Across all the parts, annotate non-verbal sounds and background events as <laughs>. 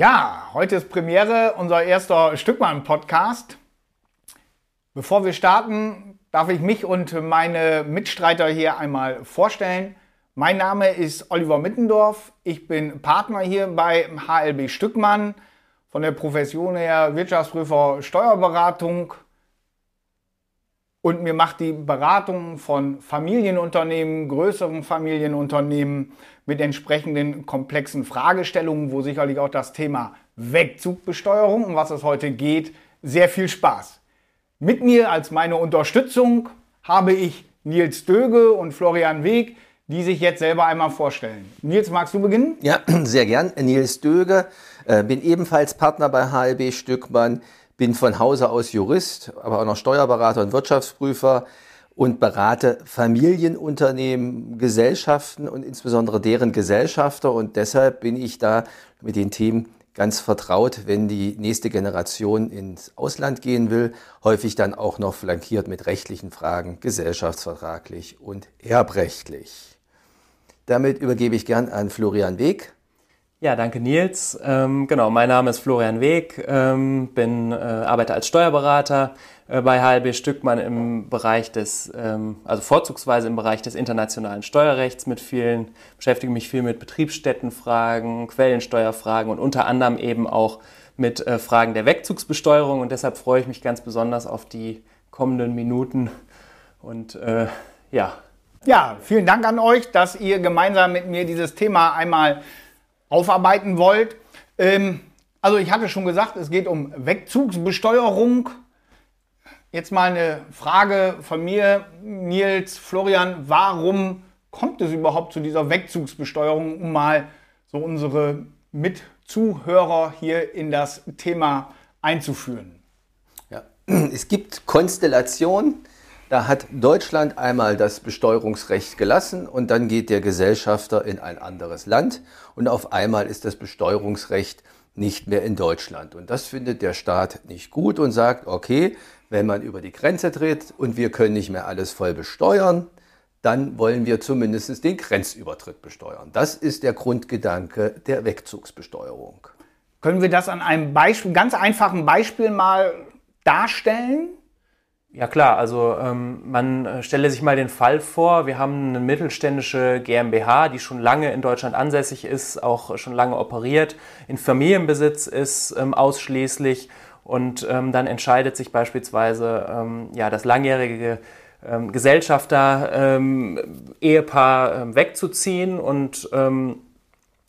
Ja, heute ist Premiere, unser erster Stückmann-Podcast. Bevor wir starten, darf ich mich und meine Mitstreiter hier einmal vorstellen. Mein Name ist Oliver Mittendorf. Ich bin Partner hier bei HLB Stückmann von der Profession her Wirtschaftsprüfer Steuerberatung. Und mir macht die Beratung von Familienunternehmen, größeren Familienunternehmen mit entsprechenden komplexen Fragestellungen, wo sicherlich auch das Thema Wegzugbesteuerung, um was es heute geht, sehr viel Spaß. Mit mir als meine Unterstützung habe ich Nils Döge und Florian Weg, die sich jetzt selber einmal vorstellen. Nils, magst du beginnen? Ja, <clears throat> sehr gern. Nils Döge, äh, bin ebenfalls Partner bei HLB Stückmann bin von Hause aus Jurist, aber auch noch Steuerberater und Wirtschaftsprüfer und berate Familienunternehmen, Gesellschaften und insbesondere deren Gesellschafter. Und deshalb bin ich da mit den Themen ganz vertraut, wenn die nächste Generation ins Ausland gehen will, häufig dann auch noch flankiert mit rechtlichen Fragen, gesellschaftsvertraglich und erbrechtlich. Damit übergebe ich gern an Florian Weg. Ja, danke Nils. Ähm, genau, mein Name ist Florian Weg, ähm, bin, äh, arbeite als Steuerberater äh, bei HLB Stückmann im Bereich des, ähm, also vorzugsweise im Bereich des internationalen Steuerrechts mit vielen, beschäftige mich viel mit Betriebsstättenfragen, Quellensteuerfragen und unter anderem eben auch mit äh, Fragen der Wegzugsbesteuerung und deshalb freue ich mich ganz besonders auf die kommenden Minuten und äh, ja. Ja, vielen Dank an euch, dass ihr gemeinsam mit mir dieses Thema einmal aufarbeiten wollt. Ähm, also ich hatte schon gesagt, es geht um Wegzugsbesteuerung. Jetzt mal eine Frage von mir, Nils, Florian, warum kommt es überhaupt zu dieser Wegzugsbesteuerung, um mal so unsere Mitzuhörer hier in das Thema einzuführen? Ja, <clears throat> es gibt Konstellationen, da hat Deutschland einmal das Besteuerungsrecht gelassen und dann geht der Gesellschafter in ein anderes Land und auf einmal ist das Besteuerungsrecht nicht mehr in Deutschland. Und das findet der Staat nicht gut und sagt, okay, wenn man über die Grenze tritt und wir können nicht mehr alles voll besteuern, dann wollen wir zumindest den Grenzübertritt besteuern. Das ist der Grundgedanke der Wegzugsbesteuerung. Können wir das an einem Beispiel, ganz einfachen Beispiel mal darstellen? Ja klar, also ähm, man äh, stelle sich mal den Fall vor, wir haben eine mittelständische GmbH, die schon lange in Deutschland ansässig ist, auch schon lange operiert, in Familienbesitz ist ähm, ausschließlich und ähm, dann entscheidet sich beispielsweise ähm, ja, das langjährige ähm, Gesellschafter, ähm, Ehepaar wegzuziehen und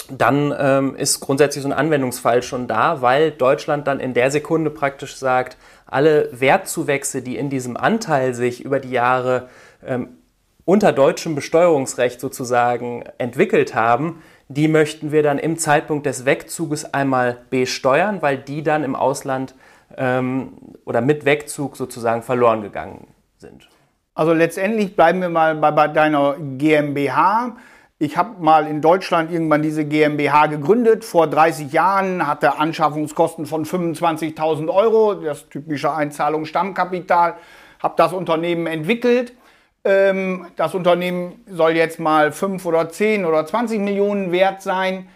dann ist grundsätzlich so ein Anwendungsfall schon da, weil Deutschland dann in der Sekunde praktisch sagt, alle Wertzuwächse, die in diesem Anteil sich über die Jahre ähm, unter deutschem Besteuerungsrecht sozusagen entwickelt haben, die möchten wir dann im Zeitpunkt des Wegzuges einmal besteuern, weil die dann im Ausland ähm, oder mit Wegzug sozusagen verloren gegangen sind. Also letztendlich bleiben wir mal bei, bei deiner GmbH. Ich habe mal in Deutschland irgendwann diese GmbH gegründet, vor 30 Jahren, hatte Anschaffungskosten von 25.000 Euro, das typische Einzahlungsstammkapital, habe das Unternehmen entwickelt. Ähm, das Unternehmen soll jetzt mal 5 oder 10 oder 20 Millionen wert sein.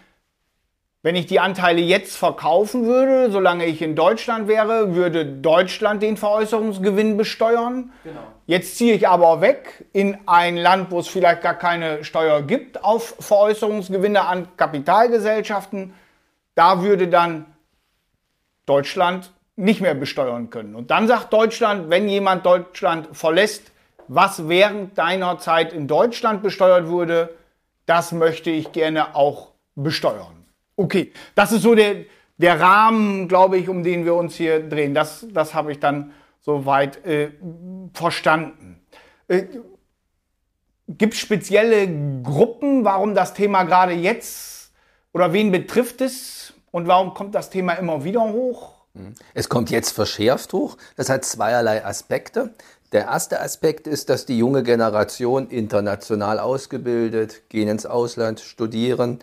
Wenn ich die Anteile jetzt verkaufen würde, solange ich in Deutschland wäre, würde Deutschland den Veräußerungsgewinn besteuern. Genau. Jetzt ziehe ich aber weg in ein Land, wo es vielleicht gar keine Steuer gibt auf Veräußerungsgewinne an Kapitalgesellschaften. Da würde dann Deutschland nicht mehr besteuern können. Und dann sagt Deutschland, wenn jemand Deutschland verlässt, was während deiner Zeit in Deutschland besteuert wurde, das möchte ich gerne auch besteuern. Okay, das ist so der, der Rahmen, glaube ich, um den wir uns hier drehen. Das, das habe ich dann soweit äh, verstanden. Äh, Gibt es spezielle Gruppen, warum das Thema gerade jetzt oder wen betrifft es und warum kommt das Thema immer wieder hoch? Es kommt jetzt verschärft hoch. Das hat zweierlei Aspekte. Der erste Aspekt ist, dass die junge Generation international ausgebildet, gehen ins Ausland, studieren,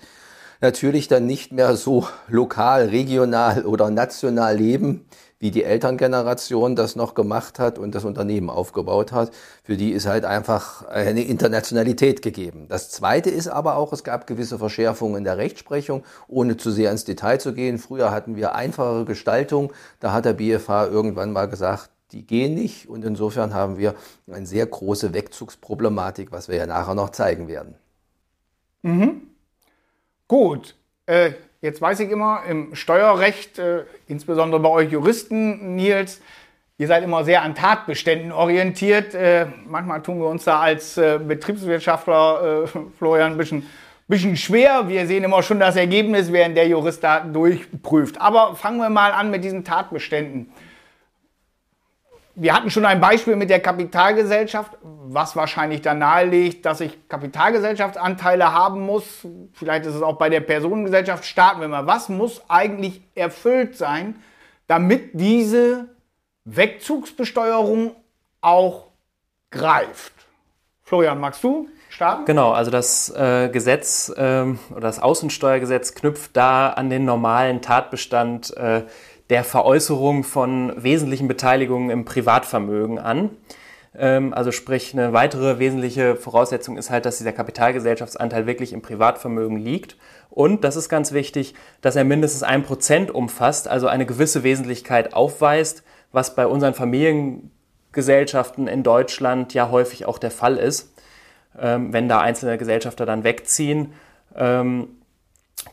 natürlich dann nicht mehr so lokal, regional oder national leben, wie die Elterngeneration das noch gemacht hat und das Unternehmen aufgebaut hat. Für die ist halt einfach eine Internationalität gegeben. Das Zweite ist aber auch, es gab gewisse Verschärfungen in der Rechtsprechung, ohne zu sehr ins Detail zu gehen. Früher hatten wir einfache Gestaltung. Da hat der BFH irgendwann mal gesagt, die gehen nicht. Und insofern haben wir eine sehr große Wegzugsproblematik, was wir ja nachher noch zeigen werden. Mhm. Gut. Äh, jetzt weiß ich immer, im Steuerrecht, äh, insbesondere bei euch Juristen, Nils, ihr seid immer sehr an Tatbeständen orientiert. Äh, manchmal tun wir uns da als äh, Betriebswirtschaftler, äh, Florian, ein bisschen, bisschen schwer. Wir sehen immer schon das Ergebnis, während der Jurist da durchprüft. Aber fangen wir mal an mit diesen Tatbeständen wir hatten schon ein Beispiel mit der Kapitalgesellschaft, was wahrscheinlich dann nahelegt, dass ich Kapitalgesellschaftsanteile haben muss. Vielleicht ist es auch bei der Personengesellschaft. Starten wir mal. Was muss eigentlich erfüllt sein, damit diese Wegzugsbesteuerung auch greift? Florian, magst du starten? Genau, also das äh, Gesetz äh, oder das Außensteuergesetz knüpft da an den normalen Tatbestand äh, der Veräußerung von wesentlichen Beteiligungen im Privatvermögen an. Ähm, also sprich, eine weitere wesentliche Voraussetzung ist halt, dass dieser Kapitalgesellschaftsanteil wirklich im Privatvermögen liegt. Und, das ist ganz wichtig, dass er mindestens ein Prozent umfasst, also eine gewisse Wesentlichkeit aufweist, was bei unseren Familiengesellschaften in Deutschland ja häufig auch der Fall ist, ähm, wenn da einzelne Gesellschafter dann wegziehen.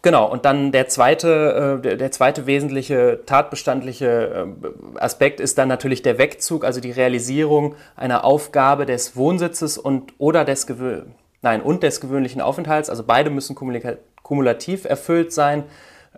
Genau, und dann der zweite, äh, der, zweite wesentliche tatbestandliche äh, Aspekt ist dann natürlich der Wegzug, also die Realisierung einer Aufgabe des Wohnsitzes und oder des nein, und des gewöhnlichen Aufenthalts. Also beide müssen kumulativ erfüllt sein,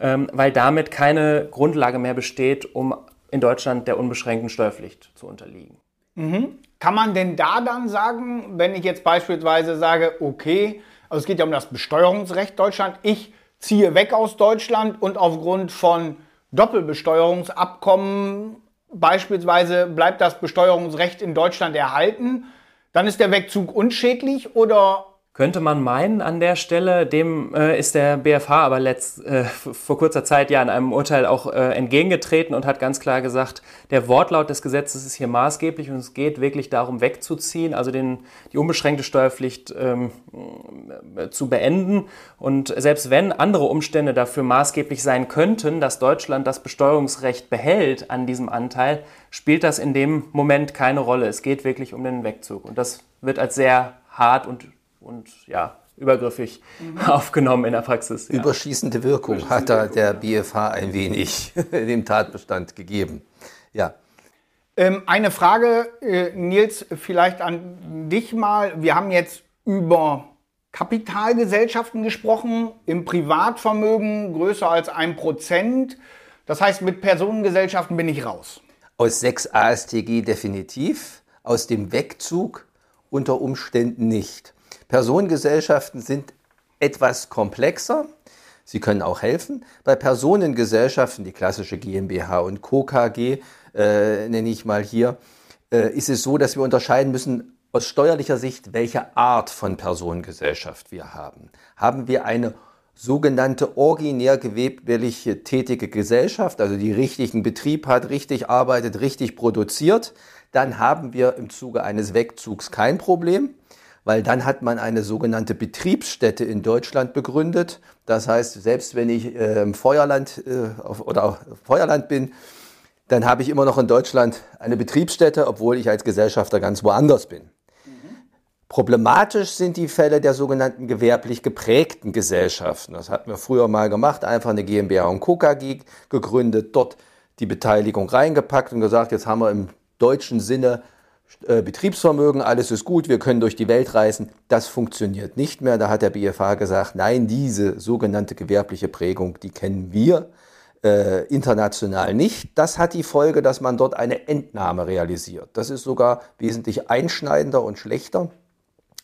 ähm, weil damit keine Grundlage mehr besteht, um in Deutschland der unbeschränkten Steuerpflicht zu unterliegen. Mhm. Kann man denn da dann sagen, wenn ich jetzt beispielsweise sage, okay, also es geht ja um das Besteuerungsrecht Deutschland, ich ziehe weg aus Deutschland und aufgrund von Doppelbesteuerungsabkommen beispielsweise bleibt das Besteuerungsrecht in Deutschland erhalten, dann ist der Wegzug unschädlich oder könnte man meinen an der Stelle, dem äh, ist der BFH aber letzt, äh, vor kurzer Zeit ja in einem Urteil auch äh, entgegengetreten und hat ganz klar gesagt, der Wortlaut des Gesetzes ist hier maßgeblich und es geht wirklich darum, wegzuziehen, also den, die unbeschränkte Steuerpflicht ähm, zu beenden. Und selbst wenn andere Umstände dafür maßgeblich sein könnten, dass Deutschland das Besteuerungsrecht behält an diesem Anteil, spielt das in dem Moment keine Rolle. Es geht wirklich um den Wegzug. Und das wird als sehr hart und und ja, übergriffig mhm. <laughs> aufgenommen in der Praxis. Ja. Überschießende Wirkung Überschießende hat da der BFH ein wenig <laughs> dem Tatbestand gegeben. Ja. Ähm, eine Frage, äh, Nils, vielleicht an dich mal. Wir haben jetzt über Kapitalgesellschaften gesprochen, im Privatvermögen größer als ein Prozent. Das heißt, mit Personengesellschaften bin ich raus. Aus 6 ASTG definitiv, aus dem Wegzug unter Umständen nicht. Personengesellschaften sind etwas komplexer. Sie können auch helfen. Bei Personengesellschaften, die klassische GmbH und Co. KG, äh, nenne ich mal hier, äh, ist es so, dass wir unterscheiden müssen aus steuerlicher Sicht, welche Art von Personengesellschaft wir haben. Haben wir eine sogenannte originär gewerbliche tätige Gesellschaft, also die richtigen Betrieb hat, richtig arbeitet, richtig produziert, dann haben wir im Zuge eines Wegzugs kein Problem weil dann hat man eine sogenannte Betriebsstätte in Deutschland begründet. Das heißt, selbst wenn ich äh, im Feuerland äh, auf, oder auf Feuerland bin, dann habe ich immer noch in Deutschland eine Betriebsstätte, obwohl ich als Gesellschafter ganz woanders bin. Problematisch sind die Fälle der sogenannten gewerblich geprägten Gesellschaften. Das hatten wir früher mal gemacht, einfach eine GmbH und Co. KG gegründet, dort die Beteiligung reingepackt und gesagt, jetzt haben wir im deutschen Sinne Betriebsvermögen, alles ist gut, wir können durch die Welt reisen. Das funktioniert nicht mehr. Da hat der BFH gesagt, nein, diese sogenannte gewerbliche Prägung, die kennen wir äh, international nicht. Das hat die Folge, dass man dort eine Entnahme realisiert. Das ist sogar wesentlich einschneidender und schlechter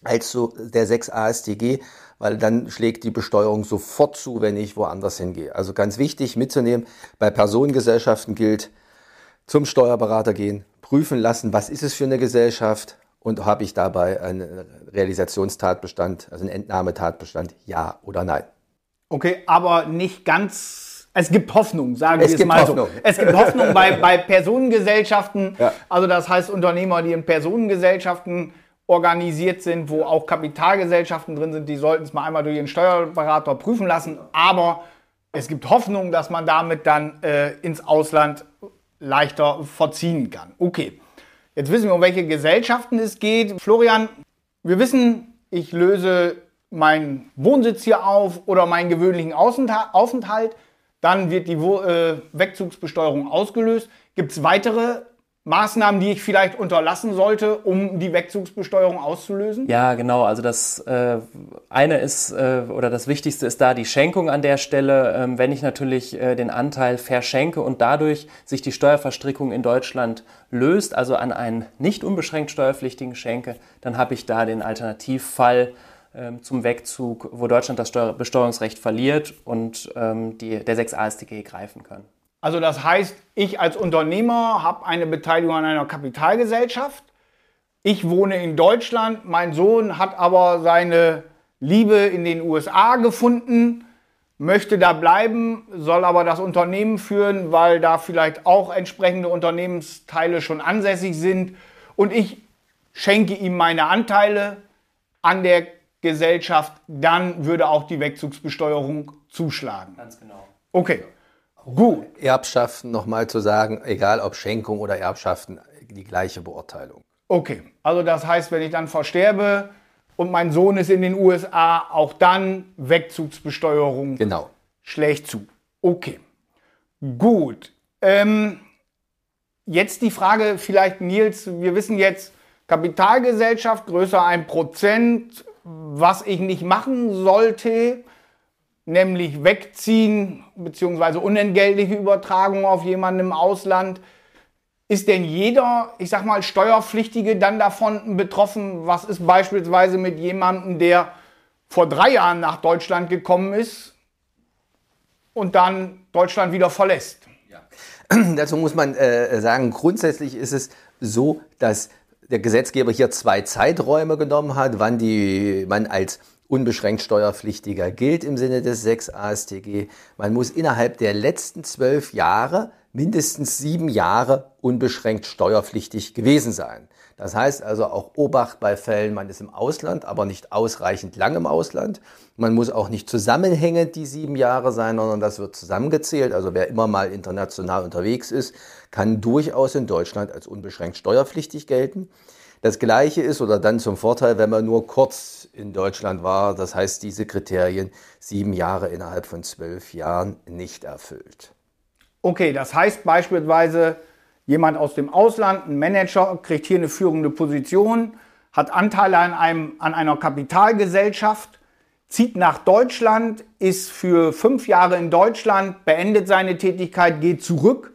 als so der 6 ASTG, weil dann schlägt die Besteuerung sofort zu, wenn ich woanders hingehe. Also ganz wichtig mitzunehmen, bei Personengesellschaften gilt, zum Steuerberater gehen, prüfen lassen, was ist es für eine Gesellschaft und habe ich dabei einen Realisationstatbestand, also einen Entnahmetatbestand, ja oder nein. Okay, aber nicht ganz Es gibt Hoffnung, sagen Es wir es mal Hoffnung. so. Es gibt Hoffnung bei, <laughs> bei Personengesellschaften. Ja. Also das heißt Unternehmer, die in Personengesellschaften organisiert sind, wo auch Kapitalgesellschaften drin sind, die sollten es mal einmal durch ihren Steuerberater prüfen lassen. Aber es gibt Hoffnung, dass man damit dann äh, ins Ausland leichter verziehen kann. Okay, jetzt wissen wir, um welche Gesellschaften es geht. Florian, wir wissen, ich löse meinen Wohnsitz hier auf oder meinen gewöhnlichen Aufenthalt. Dann wird die äh, Wegzugsbesteuerung ausgelöst. Gibt es weitere Maßnahmen, die ich vielleicht unterlassen sollte, um die Wegzugsbesteuerung auszulösen? Ja, genau. Also das äh, eine ist äh, oder das Wichtigste ist da die Schenkung an der Stelle. Ähm, wenn ich natürlich äh, den Anteil verschenke und dadurch sich die Steuerverstrickung in Deutschland löst, also an einen nicht unbeschränkt steuerpflichtigen schenke, dann habe ich da den Alternativfall ähm, zum Wegzug, wo Deutschland das Steuer Besteuerungsrecht verliert und ähm, die, der 6 AStG greifen kann. Also das heißt, ich als Unternehmer habe eine Beteiligung an einer Kapitalgesellschaft. Ich wohne in Deutschland, mein Sohn hat aber seine Liebe in den USA gefunden, möchte da bleiben, soll aber das Unternehmen führen, weil da vielleicht auch entsprechende Unternehmensteile schon ansässig sind. Und ich schenke ihm meine Anteile an der Gesellschaft, dann würde auch die Wegzugsbesteuerung zuschlagen. Ganz genau. Okay, gut. Erbschaften nochmal zu sagen, egal ob Schenkung oder Erbschaften, die gleiche Beurteilung. Okay, also das heißt, wenn ich dann versterbe und mein Sohn ist in den USA, auch dann Wegzugsbesteuerung Genau. schlägt zu. Okay, gut. Ähm, jetzt die Frage vielleicht, Nils, wir wissen jetzt, Kapitalgesellschaft größer 1%, was ich nicht machen sollte, nämlich wegziehen bzw. unentgeltliche Übertragung auf jemanden im Ausland. Ist denn jeder, ich sag mal, Steuerpflichtige dann davon betroffen? Was ist beispielsweise mit jemandem, der vor drei Jahren nach Deutschland gekommen ist und dann Deutschland wieder verlässt? <clears throat> Dazu muss man äh, sagen, grundsätzlich ist es so, dass der Gesetzgeber hier zwei Zeiträume genommen hat, wann die, man als unbeschränkt Steuerpflichtiger gilt im Sinne des 6 AStG. Man muss innerhalb der letzten zwölf Jahre mindestens sieben Jahre unbeschränkt steuerpflichtig gewesen sein. Das heißt also auch Obacht bei Fällen, man ist im Ausland, aber nicht ausreichend lang im Ausland. Man muss auch nicht zusammenhängend die sieben Jahre sein, sondern das wird zusammengezählt. Also wer immer mal international unterwegs ist, kann durchaus in Deutschland als unbeschränkt steuerpflichtig gelten. Das Gleiche ist oder dann zum Vorteil, wenn man nur kurz in Deutschland war. Das heißt, diese Kriterien sieben Jahre innerhalb von zwölf Jahren nicht erfüllt. Okay, das heißt beispielsweise, jemand aus dem Ausland, ein Manager, kriegt hier eine führende Position, hat Anteile an, einem, an einer Kapitalgesellschaft, zieht nach Deutschland, ist für fünf Jahre in Deutschland, beendet seine Tätigkeit, geht zurück,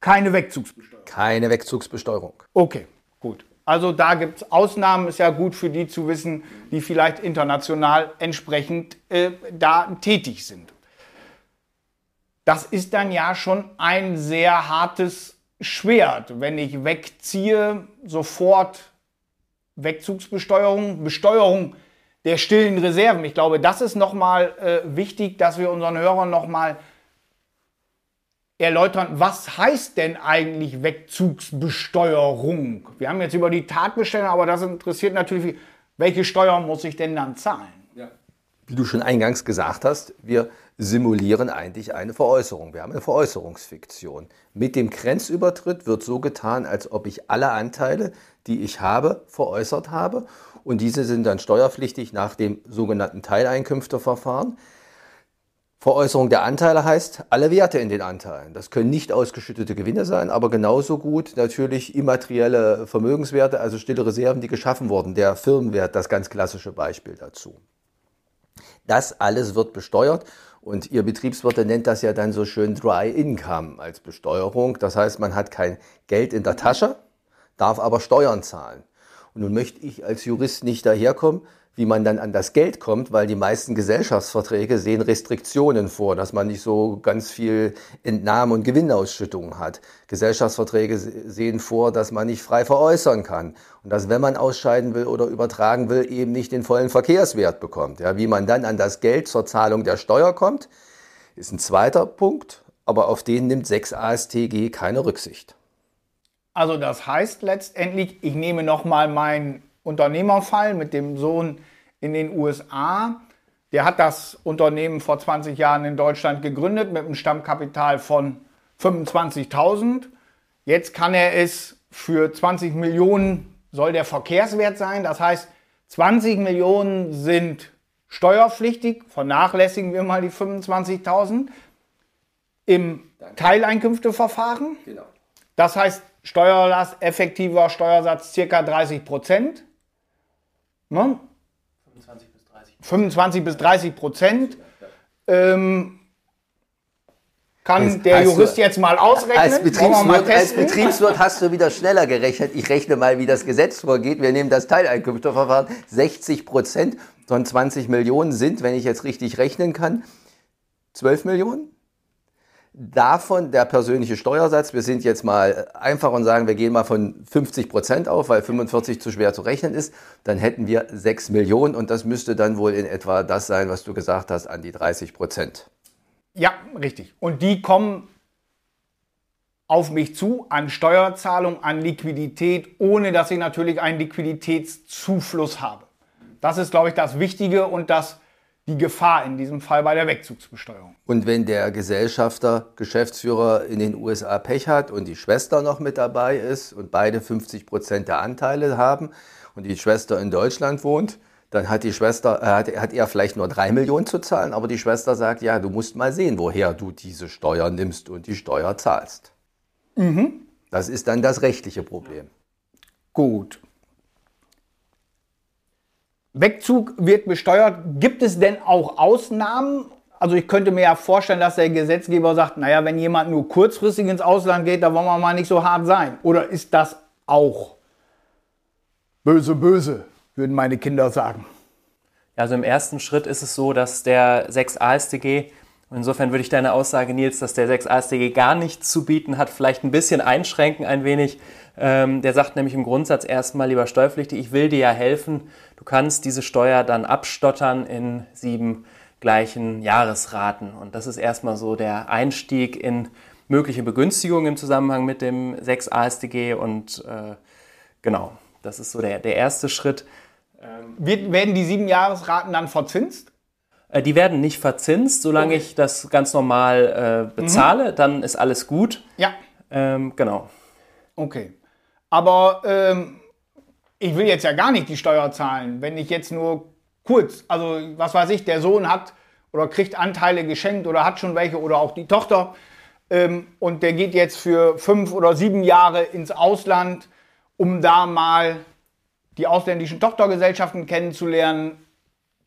keine Wegzugsbesteuerung. Keine Wegzugsbesteuerung. Okay, gut. Also da gibt es Ausnahmen, ist ja gut für die zu wissen, die vielleicht international entsprechend äh, da tätig sind. Das ist dann ja schon ein sehr hartes Schwert, wenn ich wegziehe, sofort Wegzugsbesteuerung, Besteuerung der stillen Reserven. Ich glaube, das ist nochmal äh, wichtig, dass wir unseren Hörern nochmal erläutern, was heißt denn eigentlich Wegzugsbesteuerung? Wir haben jetzt über die Tatbestände, aber das interessiert natürlich, welche Steuern muss ich denn dann zahlen? Wie du schon eingangs gesagt hast, wir simulieren eigentlich eine Veräußerung. Wir haben eine Veräußerungsfiktion. Mit dem Grenzübertritt wird so getan, als ob ich alle Anteile, die ich habe, veräußert habe. Und diese sind dann steuerpflichtig nach dem sogenannten Teileinkünfteverfahren. Veräußerung der Anteile heißt alle Werte in den Anteilen. Das können nicht ausgeschüttete Gewinne sein, aber genauso gut natürlich immaterielle Vermögenswerte, also stille Reserven, die geschaffen wurden. Der Firmenwert, das ganz klassische Beispiel dazu. Das alles wird besteuert und Ihr Betriebswirt nennt das ja dann so schön Dry Income als Besteuerung. Das heißt, man hat kein Geld in der Tasche, darf aber Steuern zahlen. Und nun möchte ich als Jurist nicht daherkommen, wie man dann an das Geld kommt, weil die meisten Gesellschaftsverträge sehen Restriktionen vor, dass man nicht so ganz viel Entnahme- und Gewinnausschüttungen hat. Gesellschaftsverträge sehen vor, dass man nicht frei veräußern kann und dass, wenn man ausscheiden will oder übertragen will, eben nicht den vollen Verkehrswert bekommt. Ja, wie man dann an das Geld zur Zahlung der Steuer kommt, Ist ein zweiter Punkt, aber auf den nimmt 6 ASTG keine Rücksicht. Also das heißt letztendlich, ich nehme nochmal meinen Unternehmerfall mit dem Sohn in den USA. Der hat das Unternehmen vor 20 Jahren in Deutschland gegründet mit einem Stammkapital von 25.000. Jetzt kann er es für 20 Millionen soll der Verkehrswert sein. Das heißt, 20 Millionen sind steuerpflichtig. Vernachlässigen wir mal die 25.000 im Teileinkünfteverfahren. Genau. Das heißt, Steuerlast, effektiver Steuersatz circa 30 Prozent. Ne? 25 bis 30 25 bis 30 Prozent. Ähm, kann als, der Jurist jetzt mal ausrechnen? Als Betriebswirt, als Betriebswirt, hast du wieder schneller gerechnet. Ich rechne mal, wie das Gesetz vorgeht. Wir nehmen das Teileinkünfteverfahren. 60 Prozent von 20 Millionen sind, wenn ich jetzt richtig rechnen kann, 12 Millionen. Davon der persönliche Steuersatz, wir sind jetzt mal einfach und sagen, wir gehen mal von 50 Prozent auf, weil 45 zu schwer zu rechnen ist, dann hätten wir 6 Millionen und das müsste dann wohl in etwa das sein, was du gesagt hast, an die 30 Prozent. Ja, richtig. Und die kommen auf mich zu an Steuerzahlung, an Liquidität, ohne dass ich natürlich einen Liquiditätszufluss habe. Das ist, glaube ich, das Wichtige und das die Gefahr in diesem Fall bei der Wegzugsbesteuerung. Und wenn der Gesellschafter, Geschäftsführer in den USA Pech hat und die Schwester noch mit dabei ist und beide 50 Prozent der Anteile haben und die Schwester in Deutschland wohnt, dann hat die Schwester, äh, hat, hat er vielleicht nur drei Millionen zu zahlen, aber die Schwester sagt, ja, du musst mal sehen, woher du diese Steuer nimmst und die Steuer zahlst. Mhm. Das ist dann das rechtliche Problem. Gut. Wegzug wird besteuert. Gibt es denn auch Ausnahmen? Also ich könnte mir ja vorstellen, dass der Gesetzgeber sagt, naja, wenn jemand nur kurzfristig ins Ausland geht, da wollen wir mal nicht so hart sein. Oder ist das auch böse, böse, würden meine Kinder sagen? Also im ersten Schritt ist es so, dass der 6 AStG, insofern würde ich deine Aussage, Nils, dass der 6 AStG gar nichts zu bieten hat, vielleicht ein bisschen einschränken, ein wenig. Ähm, der sagt nämlich im Grundsatz erstmal, lieber Steuerpflichtig, ich will dir ja helfen. Du kannst diese Steuer dann abstottern in sieben gleichen Jahresraten. Und das ist erstmal so der Einstieg in mögliche Begünstigungen im Zusammenhang mit dem 6 AStG. Und äh, genau, das ist so der, der erste Schritt. Ähm, Wird, werden die sieben Jahresraten dann verzinst? Äh, die werden nicht verzinst, solange okay. ich das ganz normal äh, bezahle, mhm. dann ist alles gut. Ja. Ähm, genau. Okay. Aber ähm, ich will jetzt ja gar nicht die Steuer zahlen, wenn ich jetzt nur kurz, also was weiß ich, der Sohn hat oder kriegt Anteile geschenkt oder hat schon welche oder auch die Tochter ähm, und der geht jetzt für fünf oder sieben Jahre ins Ausland, um da mal die ausländischen Tochtergesellschaften kennenzulernen.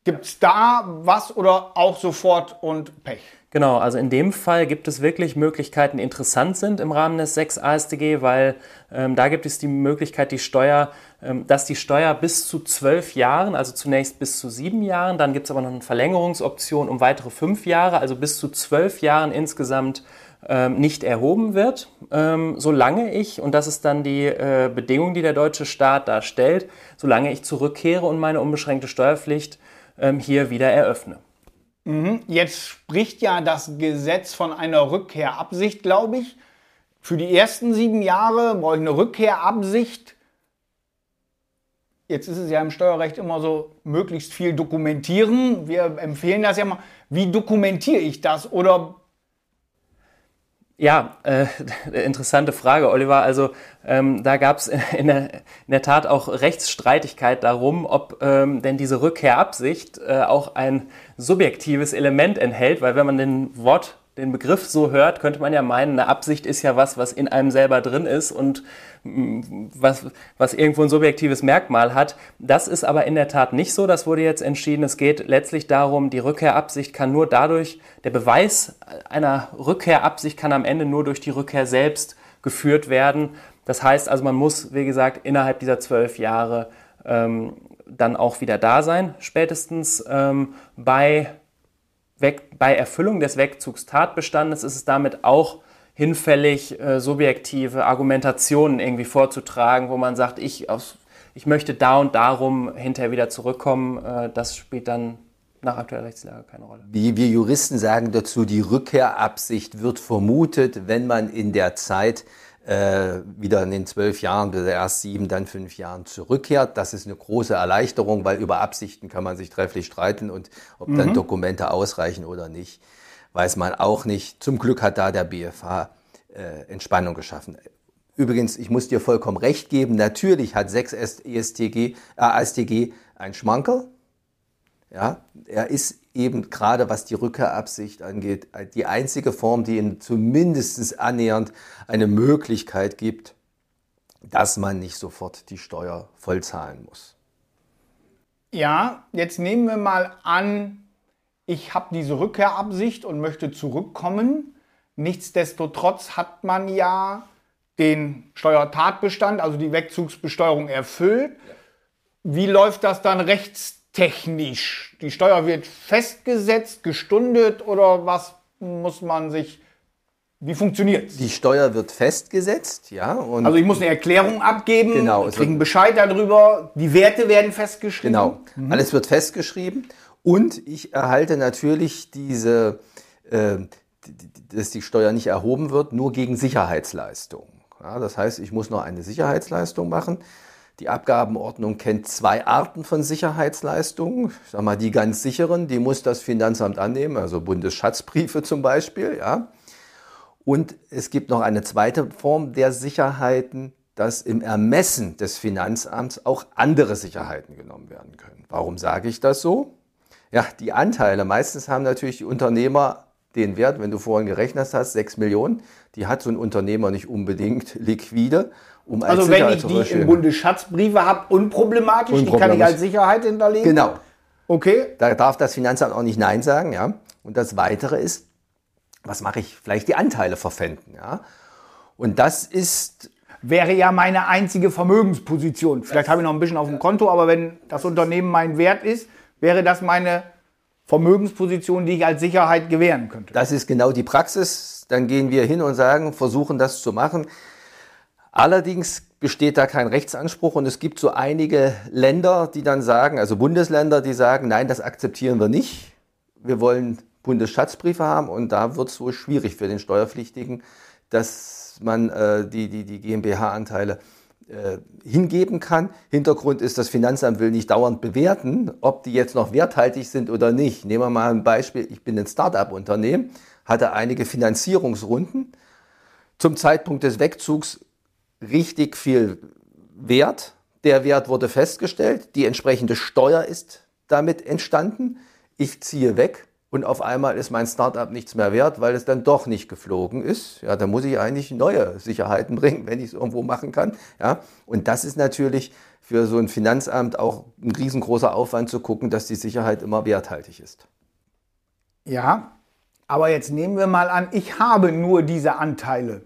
Gibt es da was oder auch sofort und Pech? Genau, also in dem Fall gibt es wirklich Möglichkeiten, die interessant sind im Rahmen des 6 AStG, weil ähm, da gibt es die Möglichkeit, die Steuer, dass die Steuer bis zu zwölf Jahren, also zunächst bis zu sieben Jahren, dann gibt es aber noch eine Verlängerungsoption um weitere fünf Jahre, also bis zu zwölf Jahren insgesamt ähm, nicht erhoben wird, ähm, solange ich, und das ist dann die äh, Bedingung, die der deutsche Staat da stellt, solange ich zurückkehre und meine unbeschränkte Steuerpflicht ähm, hier wieder eröffne. Mhm. Jetzt spricht ja das Gesetz von einer Rückkehrabsicht, glaube ich. Für die ersten sieben Jahre brauche ich eine Rückkehrabsicht. Jetzt ist es ja im Steuerrecht immer so, möglichst viel dokumentieren. Wir empfehlen das ja mal. Wie dokumentiere ich das? Oder ja, äh, <laughs> interessante Frage, Oliver. Also ähm, da gab es in, in, der Tat auch Rechtsstreitigkeit darum, ob ähm, denn diese Rückkehrabsicht äh, auch ein subjektives Element enthält, weil wenn man den Wort den Begriff so hört, könnte man ja meinen, eine Absicht ist ja was, was in einem selber drin ist und mm, was, was irgendwo ein subjektives Merkmal hat. Das ist aber in der Tat nicht so. Das wurde jetzt entschieden. Es geht letztlich darum, die Rückkehrabsicht kann nur dadurch, der Beweis einer Rückkehrabsicht kann am Ende nur durch die Rückkehr selbst geführt werden. Das heißt also, man muss, wie gesagt, innerhalb dieser zwölf Jahre ähm, dann auch wieder da sein, spätestens ähm, bei bei Erfüllung des Wegzugstatbestandes ist es damit auch hinfällig, äh, subjektive Argumentationen irgendwie vorzutragen, wo man sagt, ich, aus, ich möchte da und darum hinterher wieder zurückkommen. Äh, das spielt dann nach aktueller Rechtslage keine Rolle. Wie wir Juristen sagen dazu, die Rückkehrabsicht wird vermutet, wenn man in der Zeit äh, wieder in den zwölf Jahren, erst sieben, dann fünf Jahren zurückkehrt. Das ist eine große Erleichterung, weil über Absichten kann man sich trefflich streiten und ob mhm. dann Dokumente ausreichen oder nicht, weiß man auch nicht. Zum Glück hat da der BFH äh, Entspannung geschaffen. Übrigens, ich muss dir vollkommen recht geben, natürlich hat 6 ESTG, äh, ASTG ein Schmankerl. Ja, er ist eben gerade was die Rückkehrabsicht angeht, die einzige Form, die ihm zumindest annähernd eine Möglichkeit gibt, dass man nicht sofort die Steuer vollzahlen muss. Ja, jetzt nehmen wir mal an, ich habe diese Rückkehrabsicht und möchte zurückkommen. Nichtsdestotrotz hat man ja den Steuertatbestand, also die Wegzugsbesteuerung erfüllt. Wie läuft das dann rechts technisch? Die Steuer wird festgesetzt, gestundet oder was muss man sich wie funktioniert Die Steuer wird festgesetzt, ja. also ich muss eine Erklärung abgeben, genau, kriege einen Bescheid darüber, die Werte werden festgeschrieben. Genau, mhm. alles wird festgeschrieben und ich erhalte natürlich diese, äh, dass die Steuer nicht erhoben wird, nur gegen Sicherheitsleistungen. Ja, das heißt, ich muss noch eine Sicherheitsleistung machen. Die Abgabenordnung kennt zwei Arten von Sicherheitsleistungen. Ich sag mal, die ganz sicheren, die muss das Finanzamt annehmen, also Bundesschatzbriefe zum Beispiel, ja. Und es gibt noch eine zweite Form der Sicherheiten, dass im Ermessen des Finanzamts auch andere Sicherheiten genommen werden können. Warum sage ich das so? Ja, die Anteile, meistens haben natürlich die Unternehmer den Wert, wenn du vorhin gerechnet hast, 6 Millionen, die hat so ein Unternehmer nicht unbedingt <laughs> liquide. Um als also wenn ich die im Bundesschatzbriefe habe, unproblematisch, die kann ich als Sicherheit hinterlegen? Genau. Okay. Da darf das Finanzamt auch nicht Nein sagen, ja. Und das Weitere ist, was mache ich? Vielleicht die Anteile verpfänden, ja. Und das ist wäre ja meine einzige Vermögensposition. Vielleicht habe ich noch ein bisschen auf dem Konto, aber wenn das Unternehmen mein Wert ist, wäre das meine Vermögensposition, die ich als Sicherheit gewähren könnte. Das ist genau die Praxis. Dann gehen wir hin und sagen, versuchen das zu machen. Allerdings besteht da kein Rechtsanspruch und es gibt so einige Länder, die dann sagen, also Bundesländer, die sagen, nein, das akzeptieren wir nicht. Wir wollen Bundesschatzbriefe haben und da wird es wohl schwierig für den Steuerpflichtigen, dass man äh, die, die, die GmbH-Anteile hingeben kann. Hintergrund ist, das Finanzamt will nicht dauernd bewerten, ob die jetzt noch werthaltig sind oder nicht. Nehmen wir mal ein Beispiel. Ich bin ein Start-up-Unternehmen, hatte einige Finanzierungsrunden. Zum Zeitpunkt des Wegzugs richtig viel Wert. Der Wert wurde festgestellt. Die entsprechende Steuer ist damit entstanden. Ich ziehe weg und auf einmal ist mein Startup nichts mehr wert, weil es dann doch nicht geflogen ist. Ja, da muss ich eigentlich neue Sicherheiten <laughs> bringen, wenn ich es irgendwo machen kann. Ja, und das ist natürlich für so ein Finanzamt auch ein riesengroßer Aufwand zu gucken, dass die Sicherheit immer werthaltig ist. Ja, aber jetzt nehmen wir mal an, ich habe nur diese Anteile.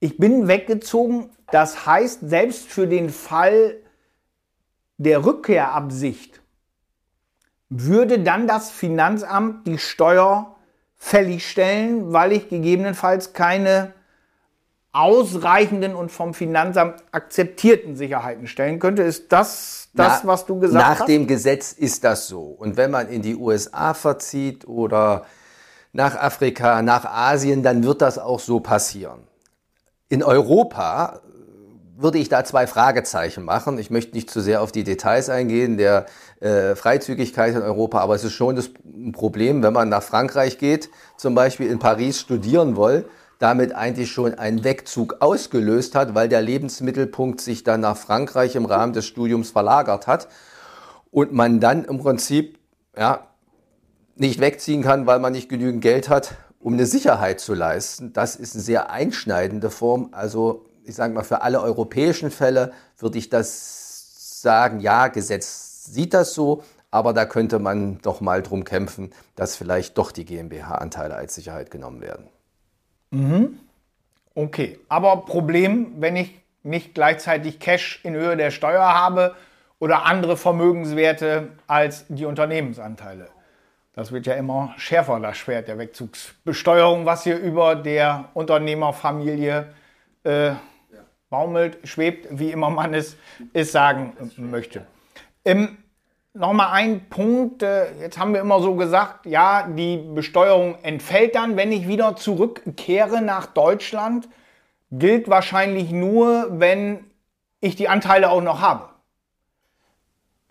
Ich bin weggezogen. Das heißt, selbst für den Fall der Rückkehrabsicht würde dann das Finanzamt die Steuer fällig stellen, weil ich gegebenenfalls keine ausreichenden und vom Finanzamt akzeptierten Sicherheiten stellen könnte. Ist das das, Na, was du gesagt nach hast? Nach dem Gesetz ist das so. Und wenn man in die USA verzieht oder nach Afrika, nach Asien, dann wird das auch so passieren. In Europa würde ich da zwei Fragezeichen machen. Ich möchte nicht zu sehr auf die Details eingehen der äh, Freizügigkeit in Europa, aber es ist schon das Problem, wenn man nach Frankreich geht, zum Beispiel in Paris studieren will, damit eigentlich schon ein Wegzug ausgelöst hat, weil der Lebensmittelpunkt sich dann nach Frankreich im Rahmen des Studiums verlagert hat und man dann im Prinzip ja, nicht wegziehen kann, weil man nicht genügend Geld hat, um eine Sicherheit zu leisten. Das ist eine sehr einschneidende Form. Also ich sage mal, für alle europäischen Fälle würde ich das sagen, ja, Gesetz sieht das so, aber da könnte man doch mal drum kämpfen, dass vielleicht doch die GmbH-Anteile als Sicherheit genommen werden. Mhm. Okay, aber Problem, wenn ich nicht gleichzeitig Cash in Höhe der Steuer habe oder andere Vermögenswerte als die Unternehmensanteile. Das wird ja immer schärfer, das Schwert der Wegzugsbesteuerung, was hier über der Unternehmerfamilie äh, baumelt, schwebt, wie immer man es, es sagen möchte. Ähm, nochmal ein Punkt. äh, Jetzt haben wir immer so gesagt, ja, die Besteuerung entfällt dann, wenn ich wieder zurückkehre nach Deutschland. Gilt wahrscheinlich nur, wenn ich die Anteile auch noch habe.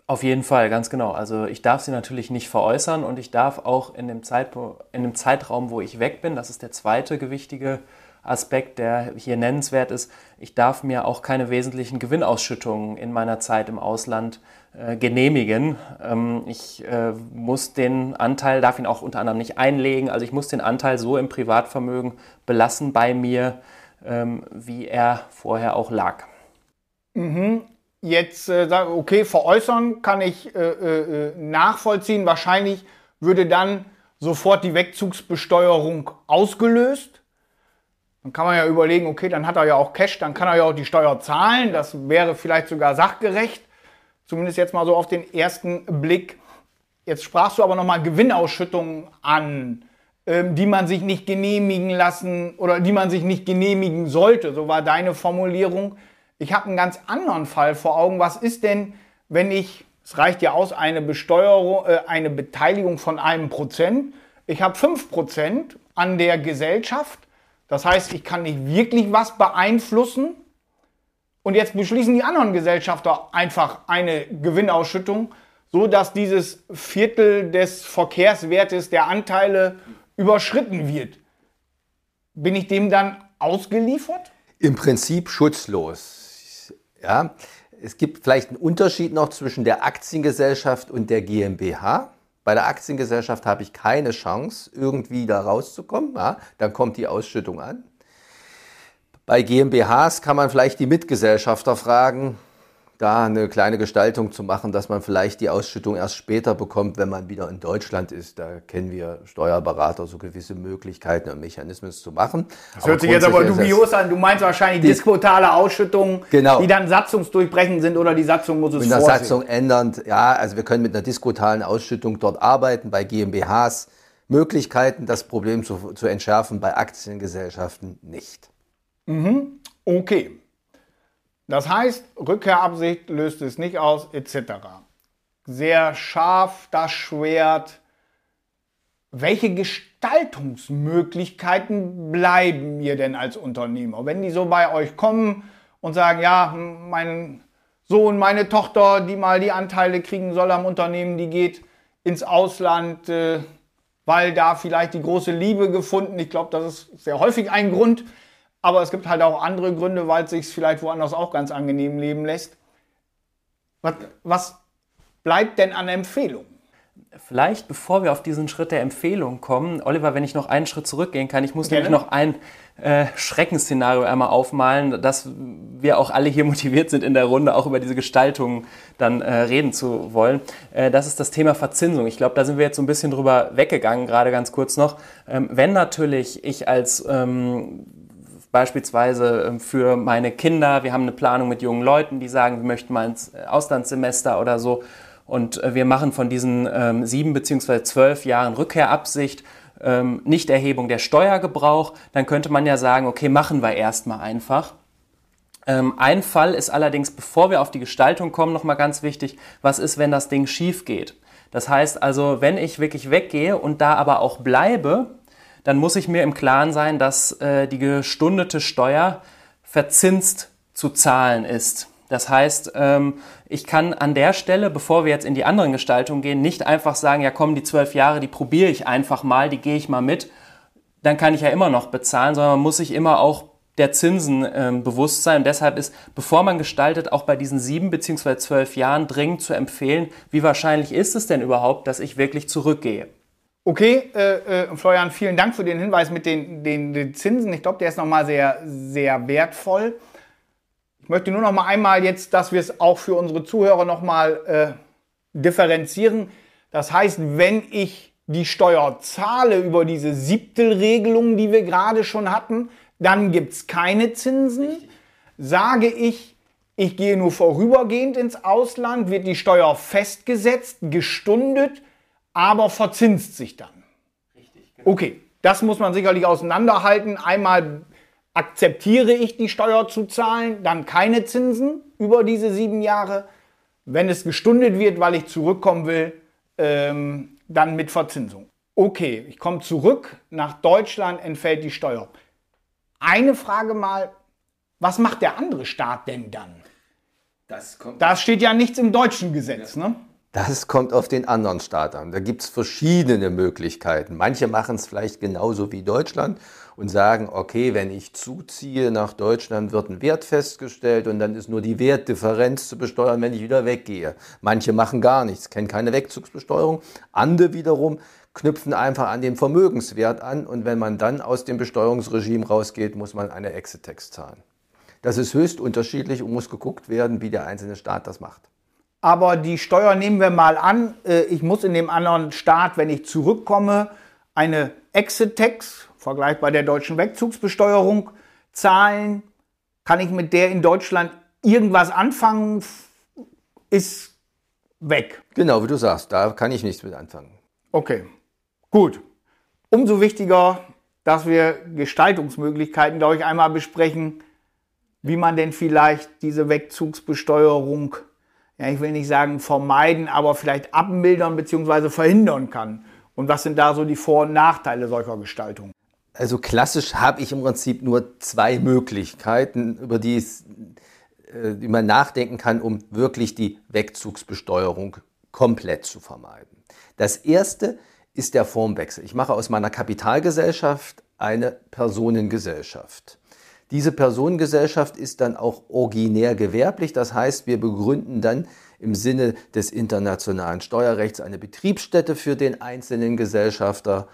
Auf jeden Fall, ganz genau. Also ich darf sie natürlich nicht veräußern und ich darf auch in dem, Zeitpunkt, in dem Zeitraum, wo ich weg bin, das ist der zweite gewichtige Aspekt, der hier nennenswert ist, ich darf mir auch keine wesentlichen Gewinnausschüttungen in meiner Zeit im Ausland äh, genehmigen. Ähm, ich äh, muss den Anteil, darf ihn auch unter anderem nicht einlegen, also ich muss den Anteil so im Privatvermögen belassen bei mir, ähm, wie er vorher auch lag. Jetzt äh, okay, veräußern kann ich äh, äh, nachvollziehen. Wahrscheinlich würde dann sofort die Wegzugsbesteuerung ausgelöst. Dann kann man ja überlegen, okay, dann hat er ja auch Cash, dann kann er ja auch die Steuer zahlen. Das wäre vielleicht sogar sachgerecht. Zumindest jetzt mal so auf den ersten Blick. Jetzt sprachst du aber nochmal Gewinnausschüttungen an, ähm, die man sich nicht genehmigen lassen oder die man sich nicht genehmigen sollte. So war deine Formulierung. Ich habe einen ganz anderen Fall vor Augen. Was ist denn, wenn ich, es reicht ja aus, eine Besteuerung, äh, eine Beteiligung von einem Prozent. Ich habe fünf Prozent an der Gesellschaft. Das heißt, ich kann nicht wirklich was beeinflussen. Und jetzt beschließen die anderen Gesellschafter einfach eine Gewinnausschüttung, so dass dieses Viertel des Verkehrswertes der Anteile überschritten wird. Bin ich dem dann ausgeliefert? Im Prinzip schutzlos. Ja, es gibt vielleicht einen Unterschied noch zwischen der Aktiengesellschaft und der GmbH. Bei der Aktiengesellschaft habe ich keine Chance, irgendwie da rauszukommen. Ja, dann kommt die Ausschüttung an. Bei GmbHs kann man vielleicht die Mitgesellschafter fragen, da eine kleine Gestaltung zu machen, dass man vielleicht die Ausschüttung erst später bekommt, wenn man wieder in Deutschland ist. Da kennen wir Steuerberater so gewisse Möglichkeiten und Mechanismen zu machen. Das hört sich jetzt aber dubios an. Du meinst wahrscheinlich Die- diskotale Ausschüttungen, Genau. die dann satzungsdurchbrechend sind oder die Satzung muss es in der vorsehen. Satzung ändern. Ja, also wir können mit einer diskotalen Ausschüttung dort arbeiten. Bei GmbHs Möglichkeiten, das Problem zu, zu entschärfen, bei Aktiengesellschaften nicht. Okay. Das heißt, Rückkehrabsicht löst es nicht aus, etc. Sehr scharf das Schwert. Welche Gestaltungsmöglichkeiten bleiben mir denn als Unternehmer? Wenn die so bei euch kommen und sagen, ja, mein Sohn, meine Tochter, die mal die Anteile kriegen soll am Unternehmen, die geht ins Ausland, äh, weil da vielleicht die große Liebe gefunden. Ich glaube, das ist sehr häufig ein Grund. Aber es gibt halt auch andere Gründe, weil es sich vielleicht woanders auch ganz angenehm leben lässt. Was, was bleibt denn an Empfehlungen? Vielleicht, bevor wir auf diesen Schritt der Empfehlung kommen, Oliver, wenn ich noch einen Schritt zurückgehen kann, ich muss Gerne. nämlich noch ein äh, Schreckensszenario einmal aufmalen, dass wir auch alle hier <laughs> motiviert sind in der Runde, auch über diese Gestaltung dann äh, reden zu wollen. Äh, das ist das Thema Verzinsung. Ich glaube, da sind wir jetzt so ein bisschen drüber weggegangen, gerade ganz kurz noch. Ähm, wenn natürlich ich als ähm, beispielsweise ähm, für meine Kinder. Wir haben eine Planung mit jungen Leuten, die sagen, wir möchten mal ins äh, Auslandssemester oder so. Und äh, wir machen von diesen ähm, sieben beziehungsweise zwölf Jahren Rückkehrabsicht ähm, Nichterhebung der Steuergebrauch. Dann könnte man ja sagen, okay, machen wir erstmal einfach. Ähm, ein Fall ist allerdings, bevor wir auf die Gestaltung kommen, nochmal ganz wichtig, was ist, wenn das Ding schief geht? Das heißt also, wenn ich wirklich weggehe und da aber auch bleibe, dann muss ich mir im Klaren sein, dass äh, die gestundete Steuer verzinst zu zahlen ist. Das heißt, ähm, ich kann an der Stelle, bevor wir jetzt in die anderen Gestaltungen gehen, nicht einfach sagen, ja komm, die zwölf Jahre, die probiere ich einfach mal, die gehe ich mal mit, dann kann ich ja immer noch bezahlen, sondern man muss sich immer auch der Zinsen ähm, bewusst sein. Und deshalb ist, bevor man gestaltet, auch bei diesen sieben beziehungsweise zwölf Jahren dringend zu empfehlen, wie wahrscheinlich ist es denn überhaupt, dass ich wirklich zurückgehe. Okay, äh, äh, Florian, vielen Dank für den Hinweis mit den, den, den Zinsen. Ich glaube, der ist nochmal sehr, sehr wertvoll. Ich möchte nur noch mal einmal jetzt, dass wir es auch für unsere Zuhörer noch mal äh, differenzieren. Das heißt, wenn ich die Steuer zahle über diese Siebtelregelung, die wir gerade schon hatten, dann gibt es keine Zinsen. Sage ich, ich gehe nur vorübergehend ins Ausland, wird die Steuer festgesetzt, gestundet, aber verzinst sich dann. Okay, das muss man sicherlich auseinanderhalten. Einmal akzeptiere ich die Steuer zu zahlen, dann keine Zinsen über diese sieben Jahre. wenn es gestundet wird, weil ich zurückkommen will, ähm, dann mit Verzinsung. Okay, ich komme zurück nach Deutschland, entfällt die Steuer. Eine Frage mal, was macht der andere Staat denn dann? Das kommt Da steht ja nichts im deutschen Gesetz, ne? Das kommt auf den anderen Staat an. Da gibt es verschiedene Möglichkeiten. Manche machen es vielleicht genauso wie Deutschland und sagen, okay, wenn ich zuziehe nach Deutschland, wird ein Wert festgestellt und dann ist nur die Wertdifferenz zu besteuern, wenn ich wieder weggehe. Manche machen gar nichts, kennen keine Wegzugsbesteuerung. Andere wiederum knüpfen einfach an den Vermögenswert an und wenn man dann aus dem Besteuerungsregime rausgeht, muss man eine Exit-Tax zahlen. Das ist höchst unterschiedlich und muss geguckt werden, wie der einzelne Staat das macht. Aber die Steuer nehmen wir mal an, äh, ich muss in dem anderen Staat, wenn ich zurückkomme, eine Exit-Tax, vergleichbar der deutschen Wegzugsbesteuerung, zahlen. Kann ich mit der in Deutschland irgendwas anfangen? Ist weg. Genau, wie du sagst, da kann ich nichts mit anfangen. Okay, gut. Umso wichtiger, dass wir Gestaltungsmöglichkeiten, glaube ich, einmal besprechen, wie man denn vielleicht diese Wegzugsbesteuerung, ja, ich will nicht sagen vermeiden, aber vielleicht abmildern bzw. verhindern kann. Und was sind da so die Vor- und Nachteile solcher Gestaltung? Also klassisch habe ich im Prinzip nur zwei Möglichkeiten, über die, es, äh, die man nachdenken kann, um wirklich die Wegzugsbesteuerung komplett zu vermeiden. Das erste ist der Formwechsel. Ich mache aus meiner Kapitalgesellschaft eine Personengesellschaft. Diese Personengesellschaft ist dann auch originär gewerblich. Das heißt, wir begründen dann im Sinne des internationalen Steuerrechts eine Betriebsstätte für den einzelnen Gesellschafter.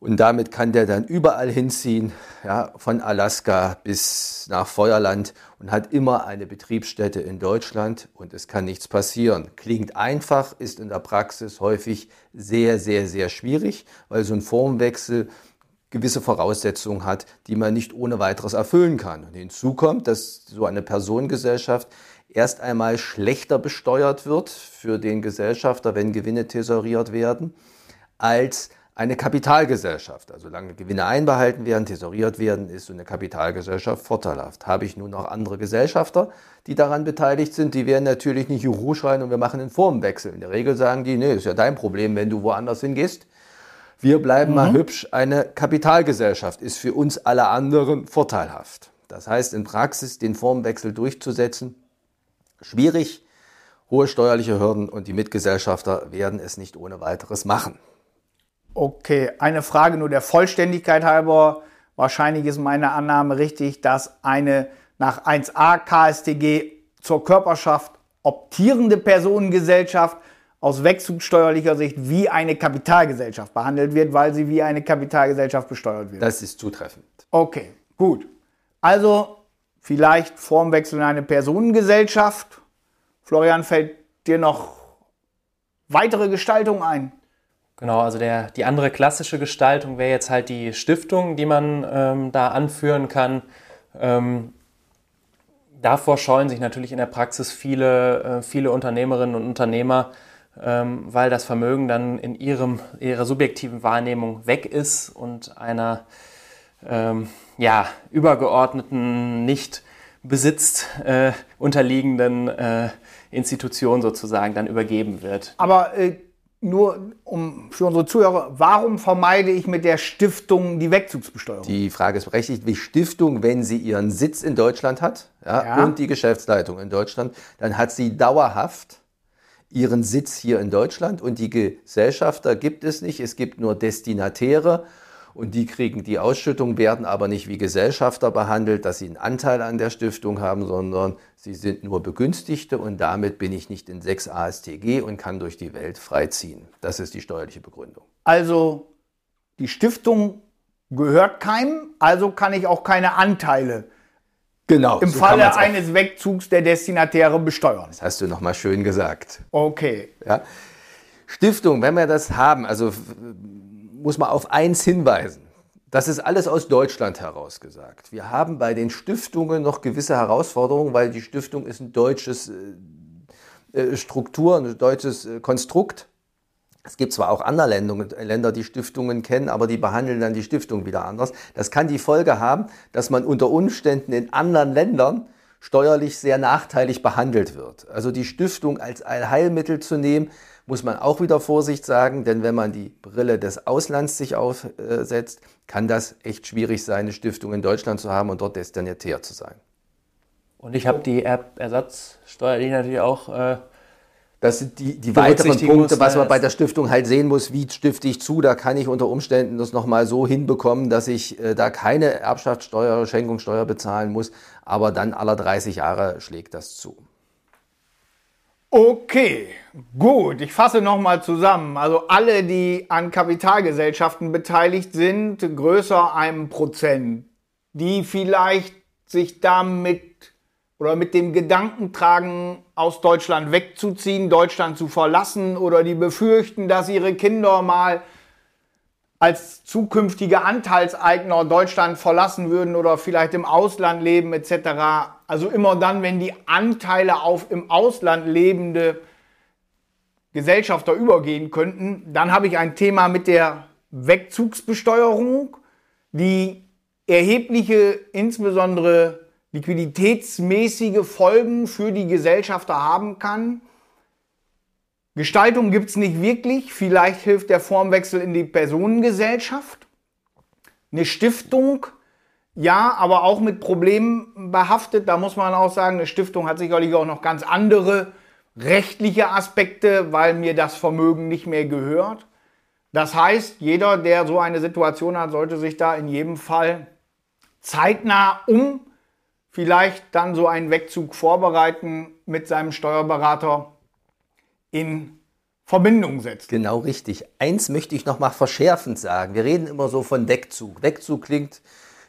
Und damit kann der dann überall hinziehen, ja, von Alaska bis nach Feuerland und hat immer eine Betriebsstätte in Deutschland und es kann nichts passieren. Klingt einfach, ist in der Praxis häufig sehr, sehr, sehr schwierig, weil so ein Formwechsel gewisse Voraussetzungen hat, die man nicht ohne weiteres erfüllen kann. Und hinzu kommt, dass so eine Personengesellschaft erst einmal schlechter besteuert wird für den Gesellschafter, wenn Gewinne tesoriert werden, als eine Kapitalgesellschaft. Also solange Gewinne einbehalten werden, tesoriert werden, ist so eine Kapitalgesellschaft vorteilhaft. Habe ich nun noch andere Gesellschafter, die daran beteiligt sind, die werden natürlich nicht Juhu schreien und wir machen einen Formwechsel. In der Regel sagen die, nee, ist ja dein Problem, wenn du woanders hingehst. Wir bleiben mhm. mal hübsch. Eine Kapitalgesellschaft ist für uns alle anderen vorteilhaft. Das heißt, in Praxis den Formwechsel durchzusetzen, schwierig, hohe steuerliche Hürden und die Mitgesellschafter werden es nicht ohne weiteres machen. Okay, eine Frage nur der Vollständigkeit halber. Wahrscheinlich ist meine Annahme richtig, dass eine nach 1a KSTG zur Körperschaft optierende Personengesellschaft aus wegzugsteuerlicher Sicht wie eine Kapitalgesellschaft behandelt wird, weil sie wie eine Kapitalgesellschaft besteuert wird. Das ist zutreffend. Okay, gut. Also vielleicht Formwechsel in eine Personengesellschaft. Florian, fällt dir noch weitere Gestaltung ein? Genau, also der, die andere klassische Gestaltung wäre jetzt halt die Stiftung, die man ähm, da anführen kann. Ähm, davor scheuen sich natürlich in der Praxis viele, äh, viele Unternehmerinnen und Unternehmer, weil das Vermögen dann in ihrem, ihrer subjektiven Wahrnehmung weg ist und einer ähm, ja, übergeordneten, nicht besitzt äh, unterliegenden äh, Institution sozusagen dann übergeben wird. Aber äh, nur um für unsere Zuhörer, warum vermeide ich mit der Stiftung die Wegzugsbesteuerung? Die Frage ist berechtigt, wie Stiftung, wenn sie ihren Sitz in Deutschland hat ja, ja. und die Geschäftsleitung in Deutschland, dann hat sie dauerhaft ihren Sitz hier in Deutschland und die Gesellschafter gibt es nicht. Es gibt nur Destinatäre und die kriegen die Ausschüttung, werden aber nicht wie Gesellschafter behandelt, dass sie einen Anteil an der Stiftung haben, sondern sie sind nur Begünstigte und damit bin ich nicht in 6 ASTG und kann durch die Welt freiziehen. Das ist die steuerliche Begründung. Also die Stiftung gehört keinem, also kann ich auch keine Anteile Genau. Im so Falle eines Wegzugs der Destinatäre besteuern. Das hast du nochmal schön gesagt. Okay. Ja. Stiftung, wenn wir das haben, also muss man auf eins hinweisen. Das ist alles aus Deutschland heraus gesagt. Wir haben bei den Stiftungen noch gewisse Herausforderungen, weil die Stiftung ist ein deutsches äh, äh Struktur, ein deutsches äh, Konstrukt. Es gibt zwar auch andere Länder, die Stiftungen kennen, aber die behandeln dann die Stiftung wieder anders. Das kann die Folge haben, dass man unter Umständen in anderen Ländern steuerlich sehr nachteilig behandelt wird. Also die Stiftung als Allheilmittel zu nehmen, muss man auch wieder Vorsicht sagen, denn wenn man die Brille des Auslands sich aufsetzt, kann das echt schwierig sein, eine Stiftung in Deutschland zu haben und dort destinatär zu sein. Und ich habe die Ersatzsteuer, die natürlich auch äh, das sind die, die weiteren Punkte, was man bei der Stiftung halt sehen muss, wie stifte ich zu, da kann ich unter Umständen das nochmal so hinbekommen, dass ich äh, da keine Erbschaftssteuer, Schenkungssteuer bezahlen muss, aber dann aller 30 Jahre schlägt das zu. Okay, gut, ich fasse nochmal zusammen. Also alle, die an Kapitalgesellschaften beteiligt sind, größer einem Prozent, die vielleicht sich damit oder mit dem Gedanken tragen, aus Deutschland wegzuziehen, Deutschland zu verlassen oder die befürchten, dass ihre Kinder mal als zukünftige Anteilseigner Deutschland verlassen würden oder vielleicht im Ausland leben etc. Also immer dann, wenn die Anteile auf im Ausland lebende Gesellschafter übergehen könnten, dann habe ich ein Thema mit der Wegzugsbesteuerung, die erhebliche, insbesondere liquiditätsmäßige Folgen für die Gesellschafter haben kann. Gestaltung gibt es nicht wirklich. Vielleicht hilft der Formwechsel in die Personengesellschaft. Eine Stiftung, ja, aber auch mit Problemen behaftet. Da muss man auch sagen, eine Stiftung hat sicherlich auch noch ganz andere rechtliche Aspekte, weil mir das Vermögen nicht mehr gehört. Das heißt, jeder, der so eine Situation hat, sollte sich da in jedem Fall zeitnah um vielleicht dann so einen Wegzug vorbereiten mit seinem Steuerberater in Verbindung setzt. Genau richtig. Eins möchte ich noch mal verschärfend sagen. Wir reden immer so von Wegzug. Wegzug klingt,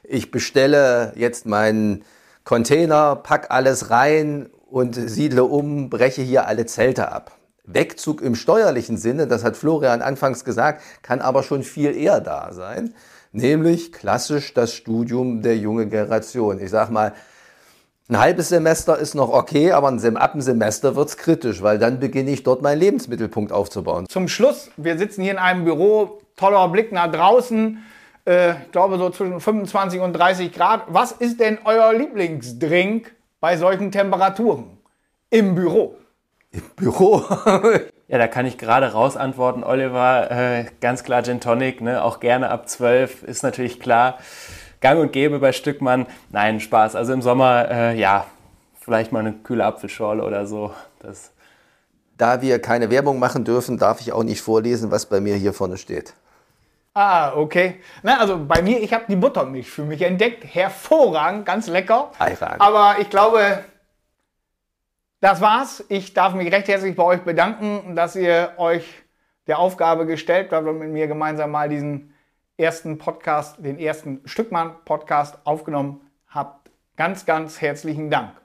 ich bestelle jetzt meinen Container, pack alles rein und siedle um, breche hier alle Zelte ab. Wegzug im steuerlichen Sinne, das hat Florian anfangs gesagt, kann aber schon viel eher da sein, nämlich klassisch das Studium der jungen Generation. Ich sag mal, ein halbes Semester ist noch okay, aber ab einem Semester wird es kritisch, weil dann beginne ich dort meinen Lebensmittelpunkt aufzubauen. Zum Schluss, wir sitzen hier in einem Büro, toller Blick nach draußen, äh, ich glaube so zwischen 25 und 30 Grad. Was ist denn euer Lieblingsdrink bei solchen Temperaturen im Büro? Im Büro? <laughs> ja, da kann ich gerade raus antworten, Oliver. Äh, ganz klar Gin Tonic, ne? auch gerne ab 12, ist natürlich klar gang und gäbe bei Stückmann. Nein, Spaß. Also im Sommer, äh, ja, vielleicht mal eine kühle Apfelschorle oder so. Das da wir keine Werbung machen dürfen, darf ich auch nicht vorlesen, was bei mir hier vorne steht. Ah, okay. Na, also bei mir, ich habe die Buttermilch für mich entdeckt. Hervorragend, ganz lecker. Hervorragend. Aber ich glaube, das war's. Ich darf mich recht herzlich bei euch bedanken, dass ihr euch der Aufgabe gestellt habt und mit mir gemeinsam mal diesen ersten Podcast, den ersten Stückmann-Podcast aufgenommen habt. Ganz, ganz herzlichen Dank.